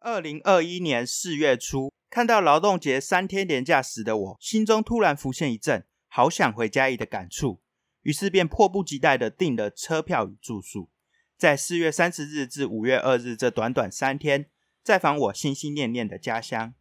二零二一年四月初，看到劳动节三天连假时的我，心中突然浮现一阵好想回家的感触，于是便迫不及待的订了车票与住宿，在四月三十日至五月二日这短短三天，再访我心心念念的家乡。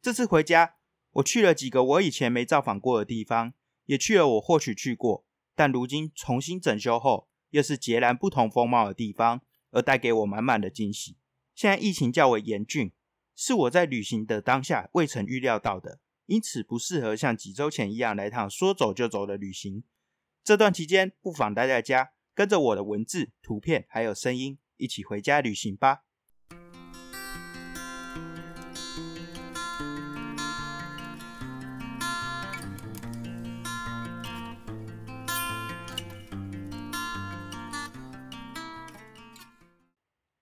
这次回家，我去了几个我以前没造访过的地方，也去了我或许去过，但如今重新整修后，又是截然不同风貌的地方。而带给我满满的惊喜。现在疫情较为严峻，是我在旅行的当下未曾预料到的，因此不适合像几周前一样来趟说走就走的旅行。这段期间，不妨待在家，跟着我的文字、图片还有声音，一起回家旅行吧。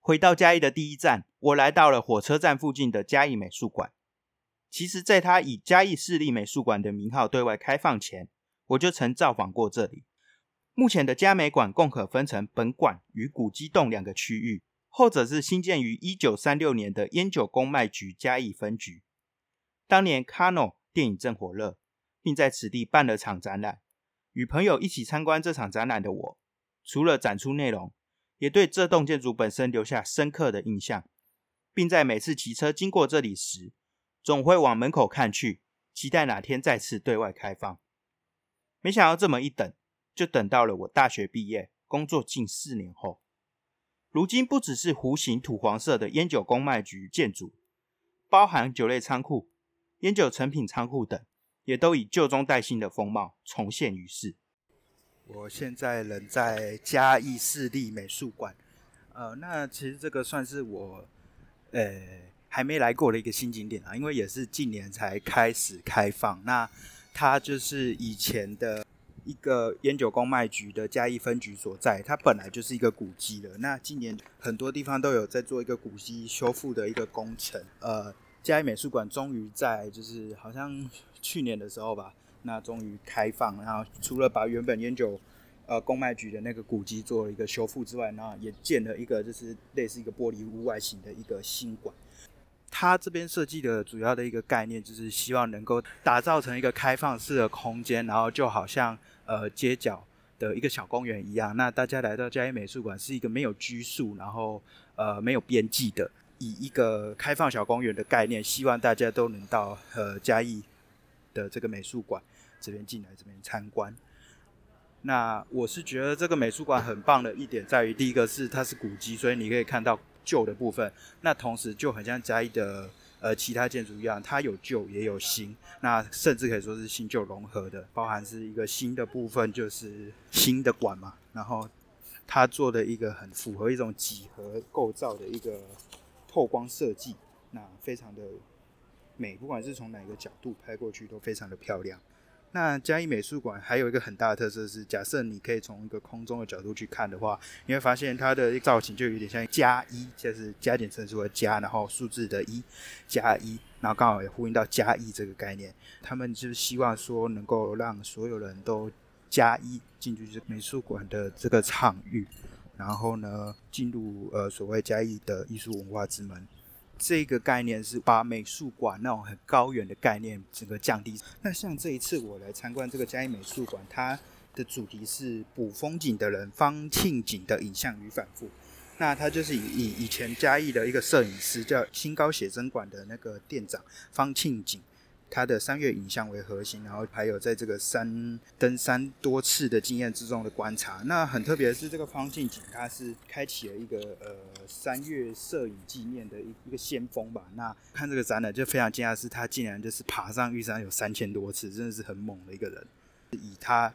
回到嘉义的第一站，我来到了火车站附近的嘉义美术馆。其实，在它以嘉义市立美术馆的名号对外开放前，我就曾造访过这里。目前的嘉美馆共可分成本馆与古迹洞两个区域，后者是新建于一九三六年的烟酒公卖局嘉义分局。当年《卡诺》电影正火热，并在此地办了场展览。与朋友一起参观这场展览的我，除了展出内容，也对这栋建筑本身留下深刻的印象，并在每次骑车经过这里时，总会往门口看去，期待哪天再次对外开放。没想到这么一等，就等到了我大学毕业、工作近四年后。如今不只是弧形土黄色的烟酒公卖局建筑，包含酒类仓库、烟酒成品仓库等，也都以旧中带新的风貌重现于世。我现在人在嘉义市立美术馆，呃，那其实这个算是我呃还没来过的一个新景点啊，因为也是近年才开始开放。那它就是以前的一个烟酒公卖局的嘉义分局所在，它本来就是一个古迹了。那今年很多地方都有在做一个古迹修复的一个工程，呃，嘉义美术馆终于在就是好像去年的时候吧。那终于开放，然后除了把原本烟酒呃公卖局的那个古迹做了一个修复之外，那也建了一个就是类似一个玻璃屋外形的一个新馆。它这边设计的主要的一个概念就是希望能够打造成一个开放式的空间，然后就好像呃街角的一个小公园一样。那大家来到嘉义美术馆是一个没有拘束，然后呃没有边际的，以一个开放小公园的概念，希望大家都能到呃嘉义。的这个美术馆这边进来这边参观，那我是觉得这个美术馆很棒的一点在于，第一个是它是古迹，所以你可以看到旧的部分。那同时就很像嘉义的呃其他建筑一样，它有旧也有新，那甚至可以说是新旧融合的，包含是一个新的部分就是新的馆嘛。然后它做的一个很符合一种几何构造的一个透光设计，那非常的。美，不管是从哪个角度拍过去都非常的漂亮。那嘉义美术馆还有一个很大的特色是，假设你可以从一个空中的角度去看的话，你会发现它的造型就有点像加一，就是加减乘除的加，然后数字的一加一，然后刚好也呼应到加一这个概念。他们就是希望说能够让所有人都加一进去这美术馆的这个场域，然后呢进入呃所谓嘉义的艺术文化之门。这个概念是把美术馆那种很高远的概念整个降低。那像这一次我来参观这个嘉义美术馆，它的主题是“捕风景的人”方庆景的影像与反复。那他就是以以以前嘉义的一个摄影师叫新高写真馆的那个店长方庆景。他的三月影像为核心，然后还有在这个山登山多次的经验之中的观察。那很特别的是，这个方静景他是开启了一个呃三月摄影纪念的一一个先锋吧。那看这个展览就非常惊讶，是他竟然就是爬上玉山有三千多次，真的是很猛的一个人。以他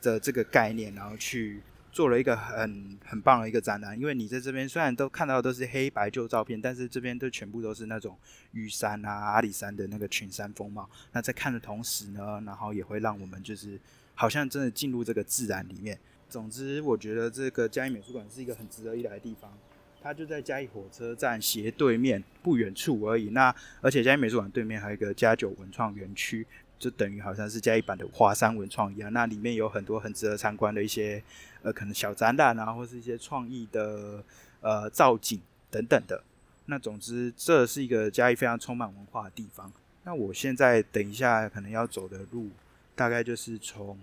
的这个概念，然后去。做了一个很很棒的一个展览，因为你在这边虽然都看到都是黑白旧照片，但是这边都全部都是那种玉山啊、阿里山的那个群山风貌。那在看的同时呢，然后也会让我们就是好像真的进入这个自然里面。总之，我觉得这个嘉义美术馆是一个很值得一来的地方。它就在嘉义火车站斜对面不远处而已。那而且嘉义美术馆对面还有一个嘉九文创园区。就等于好像是嘉义版的华山文创一样，那里面有很多很值得参观的一些呃可能小展览啊，或是一些创意的呃造景等等的。那总之，这是一个嘉义非常充满文化的地方。那我现在等一下可能要走的路，大概就是从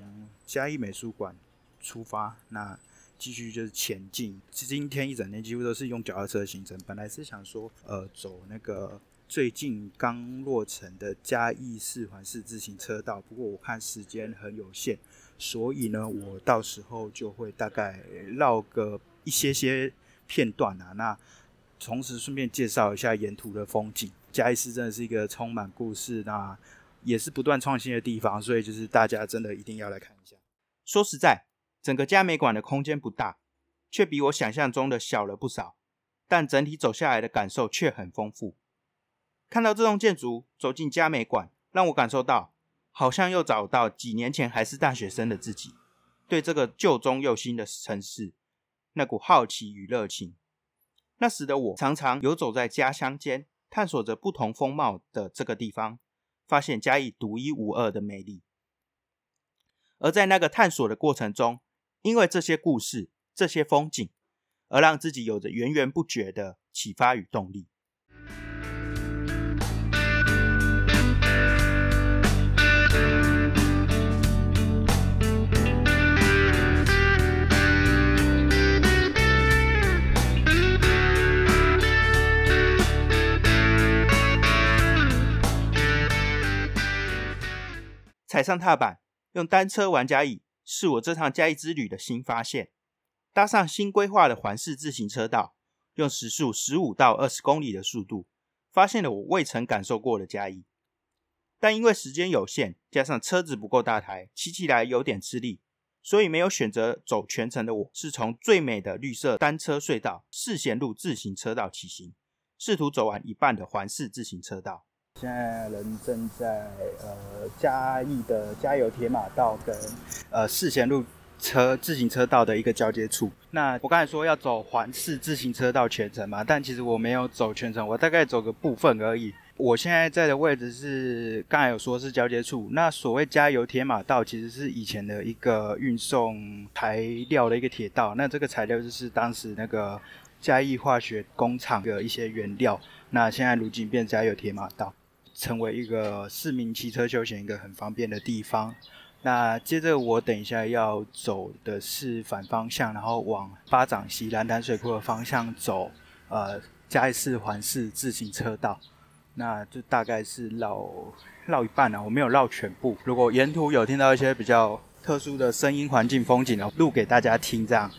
嘉义美术馆出发，那继续就是前进。今天一整天几乎都是用脚踏车的行程。本来是想说，呃，走那个最近刚落成的嘉义四环四自行车道，不过我看时间很有限，所以呢，我到时候就会大概绕个一些些片段啊，那。同时顺便介绍一下沿途的风景。嘉义市真的是一个充满故事，那也是不断创新的地方，所以就是大家真的一定要来看一下。说实在，整个嘉美馆的空间不大，却比我想象中的小了不少，但整体走下来的感受却很丰富。看到这栋建筑，走进嘉美馆，让我感受到好像又找到几年前还是大学生的自己，对这个旧中又新的城市那股好奇与热情。那时的我常常游走在家乡间，探索着不同风貌的这个地方，发现嘉义独一无二的魅力。而在那个探索的过程中，因为这些故事、这些风景，而让自己有着源源不绝的启发与动力。踩上踏板，用单车玩嘉义，是我这趟嘉义之旅的新发现。搭上新规划的环市自行车道，用时速十五到二十公里的速度，发现了我未曾感受过的嘉义。但因为时间有限，加上车子不够大台，骑起来有点吃力，所以没有选择走全程的我，是从最美的绿色单车隧道四贤路自行车道骑行，试图走完一半的环市自行车道。现在人正在呃嘉义的加油铁马道跟呃四贤路车自行车道的一个交接处。那我刚才说要走环市自行车道全程嘛，但其实我没有走全程，我大概走个部分而已。我现在在的位置是刚才有说是交接处。那所谓加油铁马道其实是以前的一个运送材料的一个铁道。那这个材料就是当时那个嘉义化学工厂的一些原料。那现在如今变加油铁马道。成为一个市民骑车休闲一个很方便的地方。那接着我等一下要走的是反方向，然后往巴掌溪蓝潭水库的方向走。呃，嘉义市环市自行车道，那就大概是绕绕一半啊，我没有绕全部。如果沿途有听到一些比较特殊的声音、环境、风景的，录给大家听这样。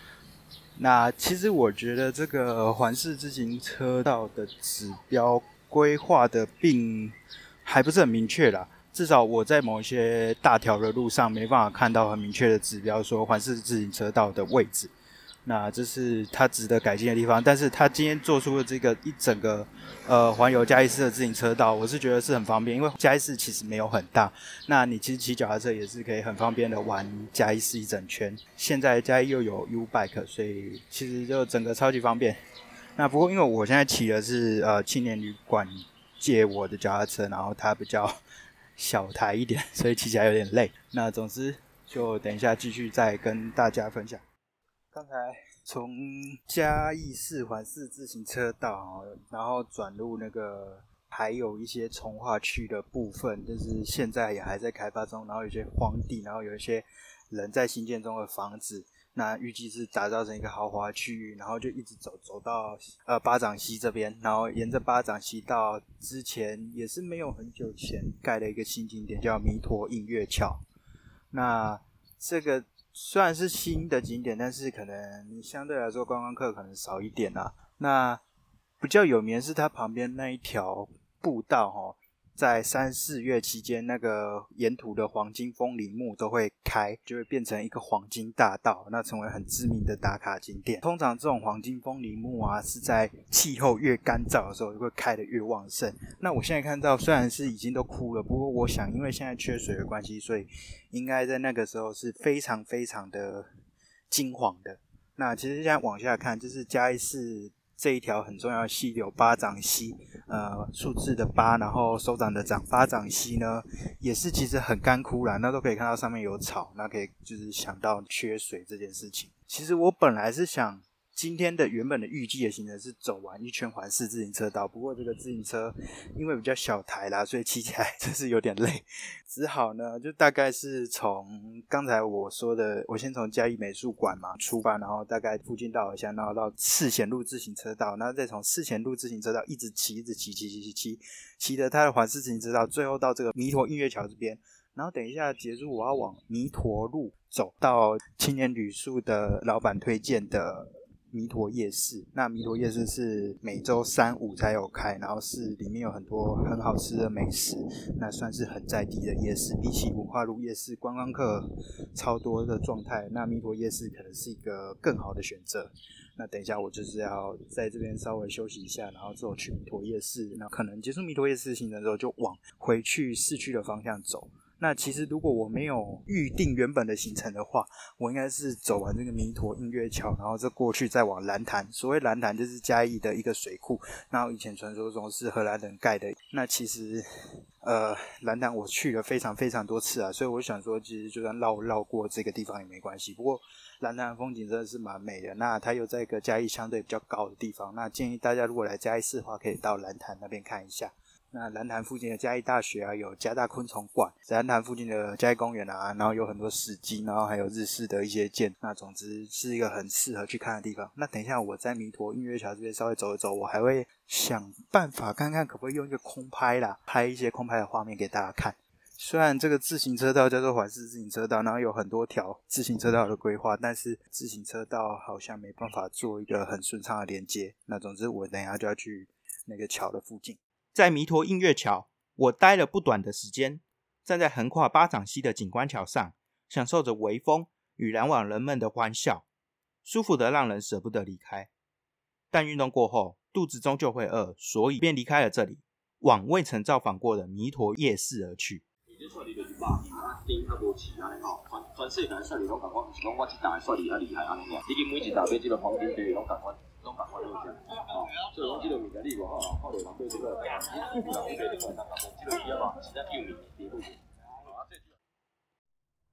那其实我觉得这个环市自行车道的指标。规划的并还不是很明确啦，至少我在某一些大条的路上没办法看到很明确的指标，说环市自行车道的位置。那这是它值得改进的地方。但是它今天做出的这个一整个呃环游嘉义市的自行车道，我是觉得是很方便，因为嘉义市其实没有很大。那你其实骑脚踏车也是可以很方便的玩嘉义市一整圈。现在嘉义又有 U Bike，所以其实就整个超级方便。那不过，因为我现在骑的是呃青年旅馆借我的脚踏车，然后它比较小台一点，所以骑起来有点累。那总之，就等一下继续再跟大家分享。刚才从嘉义四环四自行车道，然后转入那个还有一些从化区的部分，就是现在也还在开发中，然后有些荒地，然后有一些人在新建中的房子。那预计是打造成一个豪华区域，然后就一直走走到呃巴掌溪这边，然后沿着巴掌溪到之前也是没有很久前盖的一个新景点，叫弥陀映月桥。那这个虽然是新的景点，但是可能相对来说观光客可能少一点啦。那比较有名是它旁边那一条步道哈。在三四月期间，那个沿途的黄金风铃木都会开，就会变成一个黄金大道，那成为很知名的打卡景点。通常这种黄金风铃木啊，是在气候越干燥的时候，就会开的越旺盛。那我现在看到，虽然是已经都枯了，不过我想，因为现在缺水的关系，所以应该在那个时候是非常非常的金黄的。那其实现在往下看，就是嘉义市。这一条很重要的溪流巴掌溪，呃，数字的巴，然后手掌的掌，巴掌溪呢，也是其实很干枯啦，那都可以看到上面有草，那可以就是想到缺水这件事情。其实我本来是想今天的原本的预计的行程是走完一圈环市自行车道，不过这个自行车因为比较小台啦，所以骑起来真是有点累，只好呢就大概是从刚才我说的，我先从嘉义美术馆嘛出发，然后大概附近到一下，然后到四贤路自行车道，然后再从四贤路自行车道一直骑，一直骑，骑骑骑骑，骑的它的环市自行车道，最后到这个弥陀音乐桥这边，然后等一下结束，我要往弥陀路走到青年旅宿的老板推荐的。弥陀夜市，那弥陀夜市是每周三五才有开，然后是里面有很多很好吃的美食，那算是很在地的夜市。比起文化路夜市观光客超多的状态，那弥陀夜市可能是一个更好的选择。那等一下我就是要在这边稍微休息一下，然后之后去弥陀夜市，那可能结束弥陀夜市行程之后就往回去市区的方向走。那其实如果我没有预定原本的行程的话，我应该是走完这个弥陀音乐桥，然后再过去再往蓝潭。所谓蓝潭就是嘉义的一个水库，然后以前传说中是荷兰人盖的。那其实，呃，蓝潭我去了非常非常多次啊，所以我想说，其实就算绕绕过这个地方也没关系。不过蓝潭风景真的是蛮美的，那它又在一个嘉义相对比较高的地方，那建议大家如果来嘉义市的话，可以到蓝潭那边看一下。那蓝潭附近的嘉义大学啊，有嘉大昆虫馆；蓝潭附近的嘉义公园啊，然后有很多史迹，然后还有日式的一些建。那总之是一个很适合去看的地方。那等一下我在弥陀音乐桥这边稍微走一走，我还会想办法看看可不可以用一个空拍啦，拍一些空拍的画面给大家看。虽然这个自行车道叫做环市自行车道，然后有很多条自行车道的规划，但是自行车道好像没办法做一个很顺畅的连接。那总之我等一下就要去那个桥的附近。在弥陀音乐桥，我待了不短的时间，站在横跨巴掌溪的景观桥上，享受着微风与来往人们的欢笑，舒服的让人舍不得离开。但运动过后，肚子终究会饿，所以便离开了这里，往未曾造访过的弥陀夜市而去。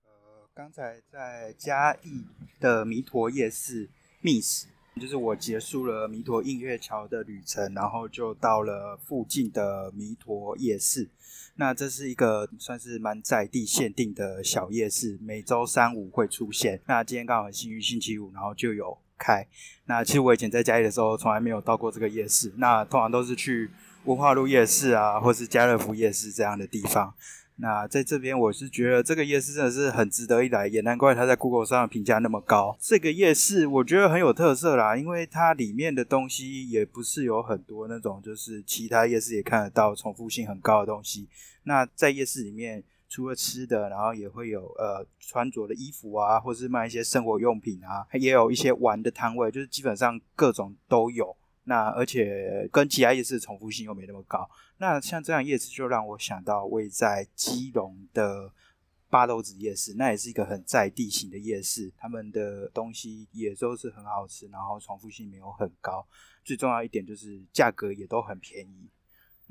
呃，刚才在嘉义的弥陀夜市觅食，就是我结束了弥陀映月桥的旅程，然后就到了附近的弥陀夜市。那这是一个算是蛮在地限定的小夜市，每周三五会出现。那今天刚好很幸运，星期五，然后就有。开，那其实我以前在家里的时候，从来没有到过这个夜市。那通常都是去文化路夜市啊，或是家乐福夜市这样的地方。那在这边，我是觉得这个夜市真的是很值得一来，也难怪它在 Google 上评价那么高。这个夜市我觉得很有特色啦，因为它里面的东西也不是有很多那种就是其他夜市也看得到重复性很高的东西。那在夜市里面。除了吃的，然后也会有呃穿着的衣服啊，或是卖一些生活用品啊，也有一些玩的摊位，就是基本上各种都有。那而且跟其他夜市重复性又没那么高。那像这样夜市就让我想到位在基隆的八斗子夜市，那也是一个很在地型的夜市，他们的东西也都是很好吃，然后重复性没有很高。最重要一点就是价格也都很便宜。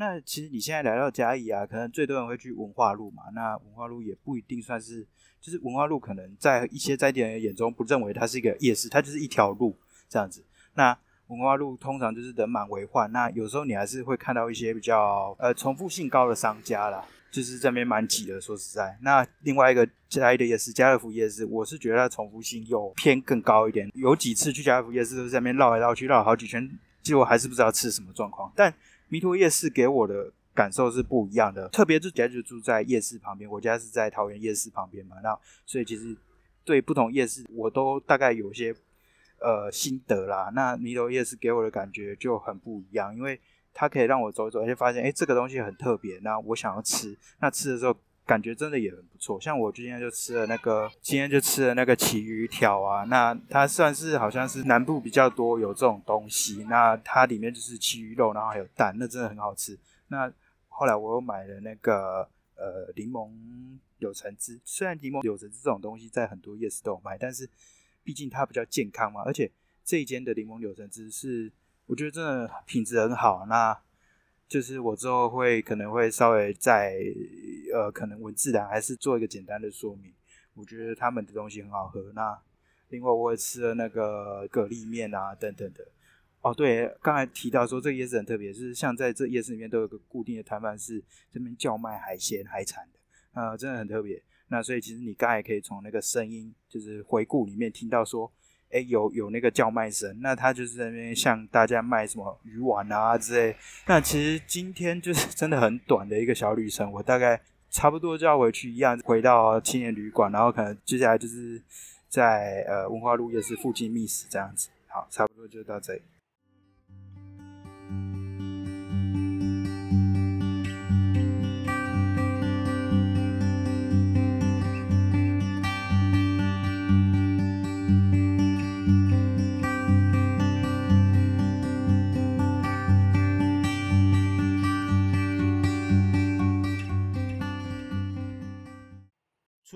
那其实你现在来到嘉义啊，可能最多人会去文化路嘛。那文化路也不一定算是，就是文化路可能在一些在地人眼中不认为它是一个夜市，它就是一条路这样子。那文化路通常就是人满为患，那有时候你还是会看到一些比较呃重复性高的商家啦，就是这边蛮挤的。说实在，那另外一个嘉义的夜市家乐福夜市，我是觉得它重复性又偏更高一点。有几次去家乐福夜市都是在那边绕来绕去，绕好几圈，结果还是不知道吃什么状况。但弥陀夜市给我的感受是不一样的，特别是家就住在夜市旁边，我家是在桃园夜市旁边嘛，那所以其实对不同夜市我都大概有些呃心得啦。那弥陀夜市给我的感觉就很不一样，因为它可以让我走一走，而且发现哎这个东西很特别，那我想要吃，那吃的时候。感觉真的也很不错，像我今天就吃了那个，今天就吃了那个旗鱼条啊，那它算是好像是南部比较多有这种东西，那它里面就是旗鱼肉，然后还有蛋，那真的很好吃。那后来我又买了那个呃柠檬柳橙汁，虽然柠檬柳橙汁这种东西在很多夜市都有卖，但是毕竟它比较健康嘛，而且这一间的柠檬柳橙汁是我觉得真的品质很好，那。就是我之后会可能会稍微在呃可能文字的还是做一个简单的说明。我觉得他们的东西很好喝，那另外我也吃了那个蛤蜊面啊等等的。哦，对，刚才提到说这个夜市很特别，就是像在这夜市里面都有个固定的摊贩是这边叫卖海鲜海产的，呃，真的很特别。那所以其实你刚才可以从那个声音，就是回顾里面听到说，哎，有有那个叫卖声，那他就是在那边向大家卖什么鱼丸啊之类。那其实今天就是 真的很短的一个小旅程，我大概差不多就要回去一样，回到青年旅馆，然后可能接下来就是在呃文化路夜市附近觅食这样子。好，差不多就到这里。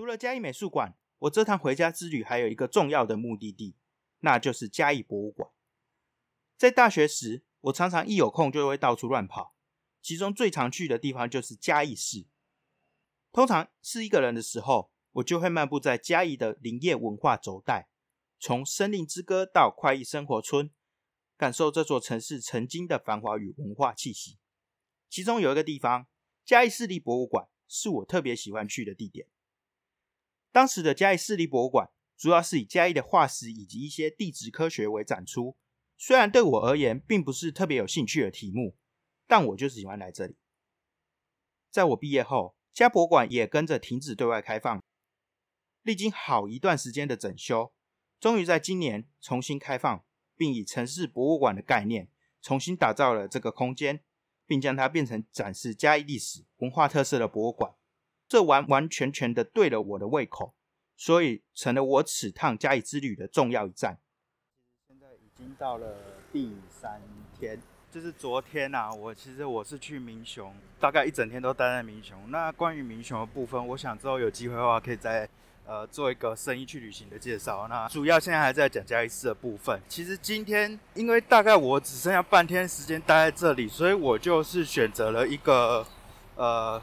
除了嘉义美术馆，我这趟回家之旅还有一个重要的目的地，那就是嘉义博物馆。在大学时，我常常一有空就会到处乱跑，其中最常去的地方就是嘉义市。通常是一个人的时候，我就会漫步在嘉义的林业文化轴带，从森林之歌到快意生活村，感受这座城市曾经的繁华与文化气息。其中有一个地方，嘉义市立博物馆，是我特别喜欢去的地点。当时的嘉义市立博物馆主要是以嘉义的化石以及一些地质科学为展出，虽然对我而言并不是特别有兴趣的题目，但我就是喜欢来这里。在我毕业后，嘉博物馆也跟着停止对外开放，历经好一段时间的整修，终于在今年重新开放，并以城市博物馆的概念重新打造了这个空间，并将它变成展示嘉义历史文化特色的博物馆。这完完全全的对了我的胃口，所以成了我此趟嘉义之旅的重要一站。现在已经到了第三天，就是昨天呐，我其实我是去民雄，大概一整天都待在民雄。那关于民雄的部分，我想之后有机会的话，可以再呃做一个生意去旅行的介绍。那主要现在还在讲嘉义市的部分。其实今天因为大概我只剩下半天时间待在这里，所以我就是选择了一个呃。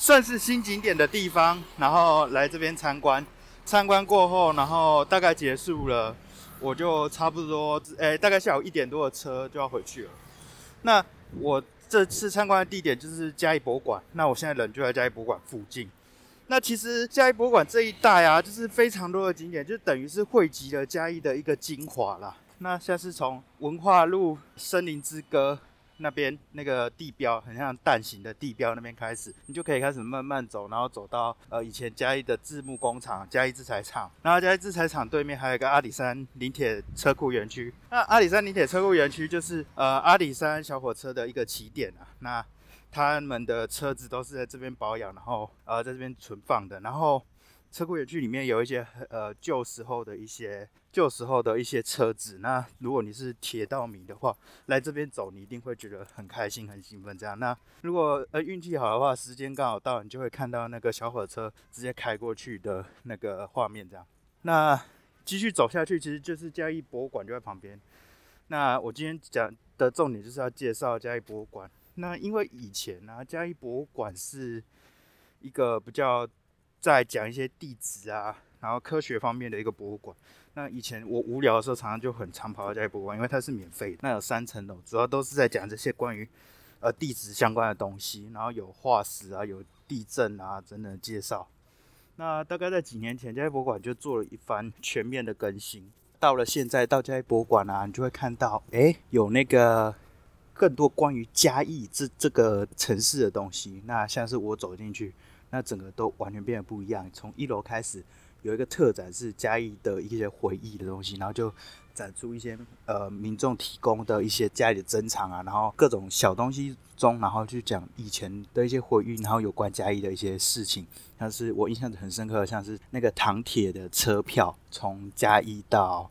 算是新景点的地方，然后来这边参观。参观过后，然后大概结束了，我就差不多，诶，大概下午一点多的车就要回去了。那我这次参观的地点就是嘉义博物馆。那我现在人就在嘉义博物馆附近。那其实嘉义博物馆这一带啊，就是非常多的景点，就等于是汇集了嘉义的一个精华啦。那像是从文化路、森林之歌。那边那个地标很像蛋形的地标，那边开始，你就可以开始慢慢走，然后走到呃以前嘉义的制木工厂、嘉义制材厂，然后嘉义制材厂对面还有一个阿里山林铁车库园区。那阿里山林铁车库园区就是呃阿里山小火车的一个起点啊。那他们的车子都是在这边保养，然后呃在这边存放的。然后车库园区里面有一些呃旧时候的一些。旧时候的一些车子，那如果你是铁道迷的话，来这边走，你一定会觉得很开心、很兴奋。这样，那如果呃运气好的话，时间刚好到，你就会看到那个小火车直接开过去的那个画面。这样，那继续走下去，其实就是嘉义博物馆就在旁边。那我今天讲的重点就是要介绍嘉义博物馆。那因为以前呢，嘉义博物馆是一个比较在讲一些地址啊，然后科学方面的一个博物馆。那以前我无聊的时候，常常就很常跑到嘉义博物馆，因为它是免费的。那有三层楼，主要都是在讲这些关于呃地质相关的东西，然后有化石啊，有地震啊等等介绍。那大概在几年前，嘉义博物馆就做了一番全面的更新。到了现在，到嘉义博物馆啊，你就会看到，哎，有那个更多关于嘉义这这个城市的东西。那像是我走进去，那整个都完全变得不一样。从一楼开始。有一个特展是嘉义的一些回忆的东西，然后就展出一些呃民众提供的一些家里的珍藏啊，然后各种小东西中，然后去讲以前的一些回忆，然后有关嘉义的一些事情，像是我印象很深刻，像是那个唐铁的车票，从嘉义到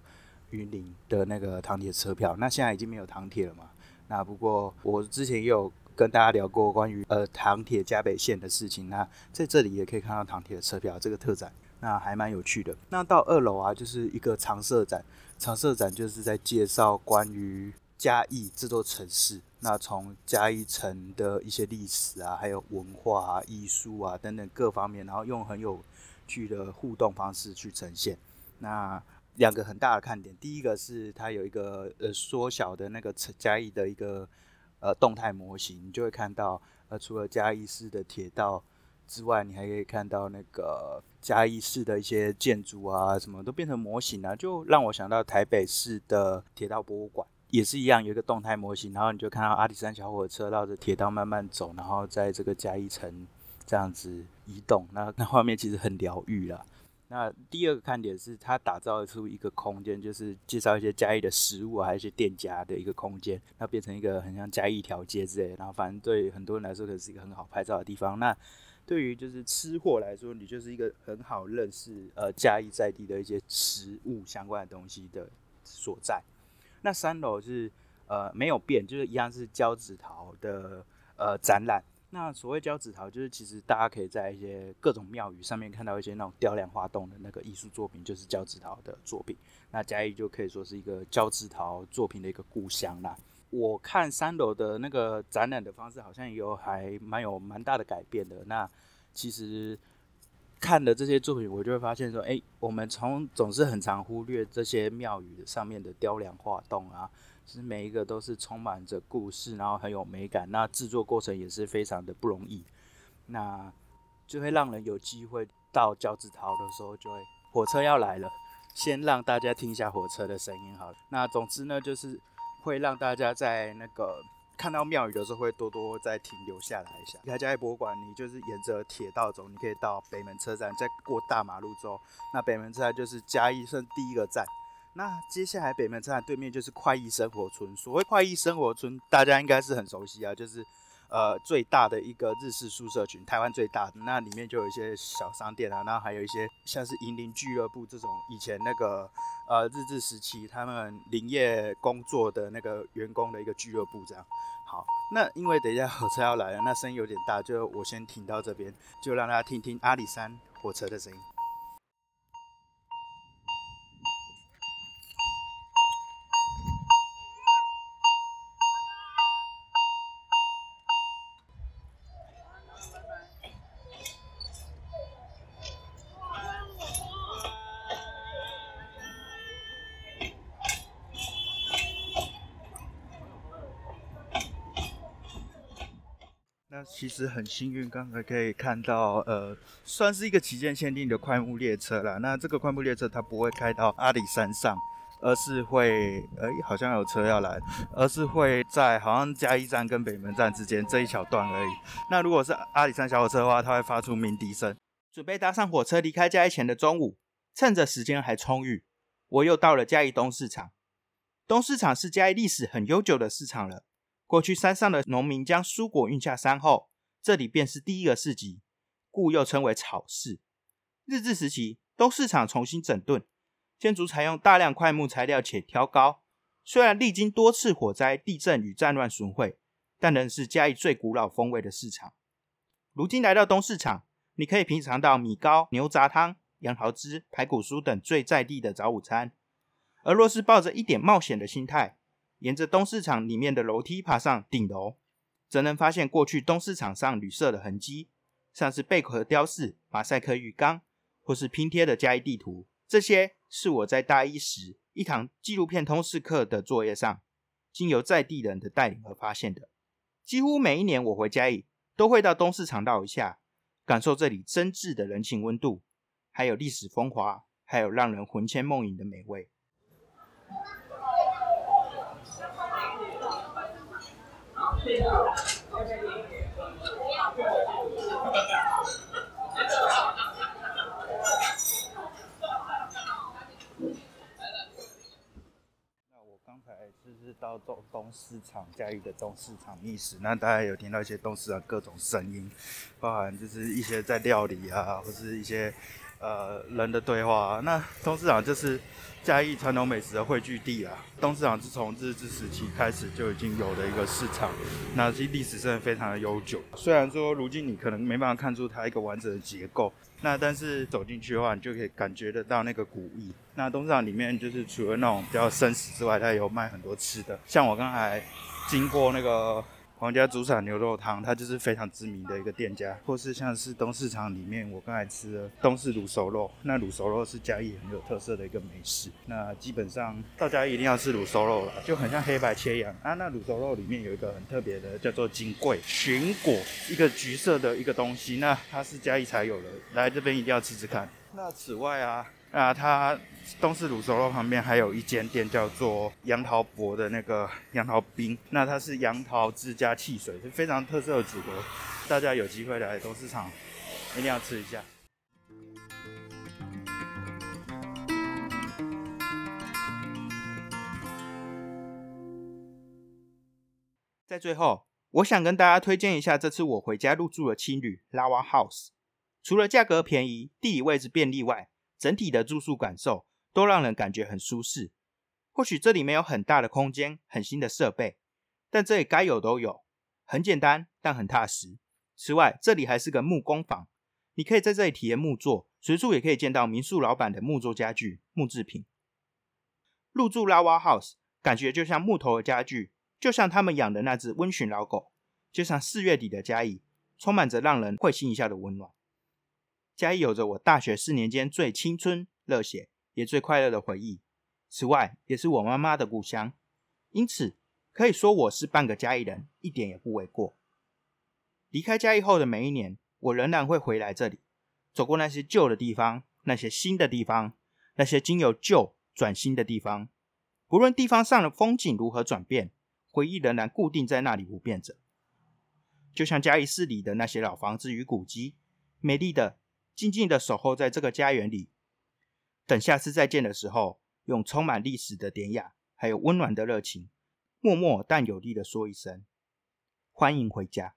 云林的那个唐铁车票，那现在已经没有唐铁了嘛？那不过我之前也有跟大家聊过关于呃唐铁嘉北线的事情，那在这里也可以看到唐铁的车票这个特展。那还蛮有趣的。那到二楼啊，就是一个常设展。常设展就是在介绍关于嘉义这座城市。那从嘉义城的一些历史啊，还有文化啊、艺术啊等等各方面，然后用很有趣的互动方式去呈现。那两个很大的看点，第一个是它有一个呃缩小的那个嘉义的一个呃动态模型，你就会看到呃除了嘉义市的铁道之外，你还可以看到那个嘉义市的一些建筑啊，什么都变成模型了，就让我想到台北市的铁道博物馆也是一样，有一个动态模型，然后你就看到阿里山小火车绕着铁道慢慢走，然后在这个嘉义城这样子移动，那那画面其实很疗愈了。那第二个看点是，它打造出一个空间，就是介绍一些嘉义的食物，还有一些店家的一个空间，那变成一个很像嘉义一条街之类。然后反正对很多人来说，可是一个很好拍照的地方。那对于就是吃货来说，你就是一个很好认识呃嘉义在地的一些食物相关的东西的所在。那三楼是呃没有变，就是一样是胶纸陶的呃展览。那所谓胶纸陶，就是其实大家可以在一些各种庙宇上面看到一些那种雕梁画栋的那个艺术作品，就是胶纸陶的作品。那嘉义就可以说是一个胶纸陶作品的一个故乡啦。我看三楼的那个展览的方式，好像有还蛮有蛮大的改变的。那其实看了这些作品，我就会发现说，哎，我们从总是很常忽略这些庙宇上面的雕梁画栋啊。其实每一个都是充满着故事，然后很有美感。那制作过程也是非常的不容易，那就会让人有机会到交子桃的时候，就会火车要来了，先让大家听一下火车的声音。好了，那总之呢，就是会让大家在那个看到庙宇的时候，会多多再停留下来一下。离开嘉义博物馆，你就是沿着铁道走，你可以到北门车站，再过大马路之后，那北门车站就是嘉义市第一个站。那接下来北门车站对面就是快意生活村。所谓快意生活村，大家应该是很熟悉啊，就是呃最大的一个日式宿舍群，台湾最大的。那里面就有一些小商店啊，然后还有一些像是银林俱乐部这种以前那个呃日治时期他们林业工作的那个员工的一个俱乐部这样。好，那因为等一下火车要来了，那声音有点大，就我先停到这边，就让大家听听阿里山火车的声音。是很幸运，刚才可以看到，呃，算是一个旗舰限定的快木列车啦。那这个快木列车它不会开到阿里山上，而是会，哎，好像有车要来，而是会在好像嘉义站跟北门站之间这一小段而已。那如果是阿里山小火车的话，它会发出鸣笛声。准备搭上火车离开嘉义前的中午，趁着时间还充裕，我又到了嘉义东市场。东市场是嘉义历史很悠久的市场了。过去山上的农民将蔬果运下山后，这里便是第一个市集，故又称为草市。日治时期，东市场重新整顿，建筑采用大量块木材料且挑高。虽然历经多次火灾、地震与战乱损毁，但仍是嘉义最古老风味的市场。如今来到东市场，你可以品尝到米糕、牛杂汤、杨桃汁、排骨酥等最在地的早午餐。而若是抱着一点冒险的心态，沿着东市场里面的楼梯爬上顶楼，则能发现过去东市场上旅社的痕迹，像是贝壳雕饰、马赛克浴缸，或是拼贴的嘉义地图。这些是我在大一时一堂纪录片通识课的作业上，经由在地人的带领而发现的。几乎每一年我回嘉义，都会到东市场绕一下，感受这里真挚的人情温度，还有历史风华，还有让人魂牵梦萦的美味。那我刚才就是到东东市场嘉义的东市场觅食，那大家有听到一些东市场各种声音，包含就是一些在料理啊，或是一些。呃，人的对话。那东市场就是嘉义传统美食的汇聚地啦。东市场是从日治时期开始就已经有的一个市场，那其历史真的非常的悠久。虽然说如今你可能没办法看出它一个完整的结构，那但是走进去的话，你就可以感觉得到那个古意。那东市场里面就是除了那种比较生食之外，它有卖很多吃的，像我刚才经过那个。皇家主场牛肉汤，它就是非常知名的一个店家，或是像是东市场里面，我刚才吃的东市卤熟肉，那卤熟肉是嘉义很有特色的一个美食。那基本上到家一定要吃卤熟肉了，就很像黑白切一样啊。那卤熟肉里面有一个很特别的，叫做金桂寻果，一个橘色的一个东西，那它是嘉义才有的，来这边一定要吃吃看。那此外啊。啊，它东市卤熟肉旁边还有一间店，叫做杨桃博的那个杨桃冰。那它是杨桃汁加汽水，是非常特色的组合。大家有机会来东市场，一定要吃一下。在最后，我想跟大家推荐一下这次我回家入住的青旅 Lava House。除了价格便宜、地理位置便利外，整体的住宿感受都让人感觉很舒适。或许这里没有很大的空间、很新的设备，但这里该有都有，很简单但很踏实。此外，这里还是个木工坊，你可以在这里体验木作，随处也可以见到民宿老板的木作家具、木制品。入住 Lava House，感觉就像木头的家具，就像他们养的那只温驯老狗，就像四月底的嘉义，充满着让人会心一笑的温暖。嘉义有着我大学四年间最青春、热血也最快乐的回忆。此外，也是我妈妈的故乡，因此可以说我是半个嘉义人，一点也不为过。离开嘉义后的每一年，我仍然会回来这里，走过那些旧的地方，那些新的地方，那些经由旧转新的地方。不论地方上的风景如何转变，回忆仍然固定在那里不变着。就像嘉义市里的那些老房子与古迹，美丽的。静静的守候在这个家园里，等下次再见的时候，用充满历史的典雅，还有温暖的热情，默默但有力的说一声：欢迎回家。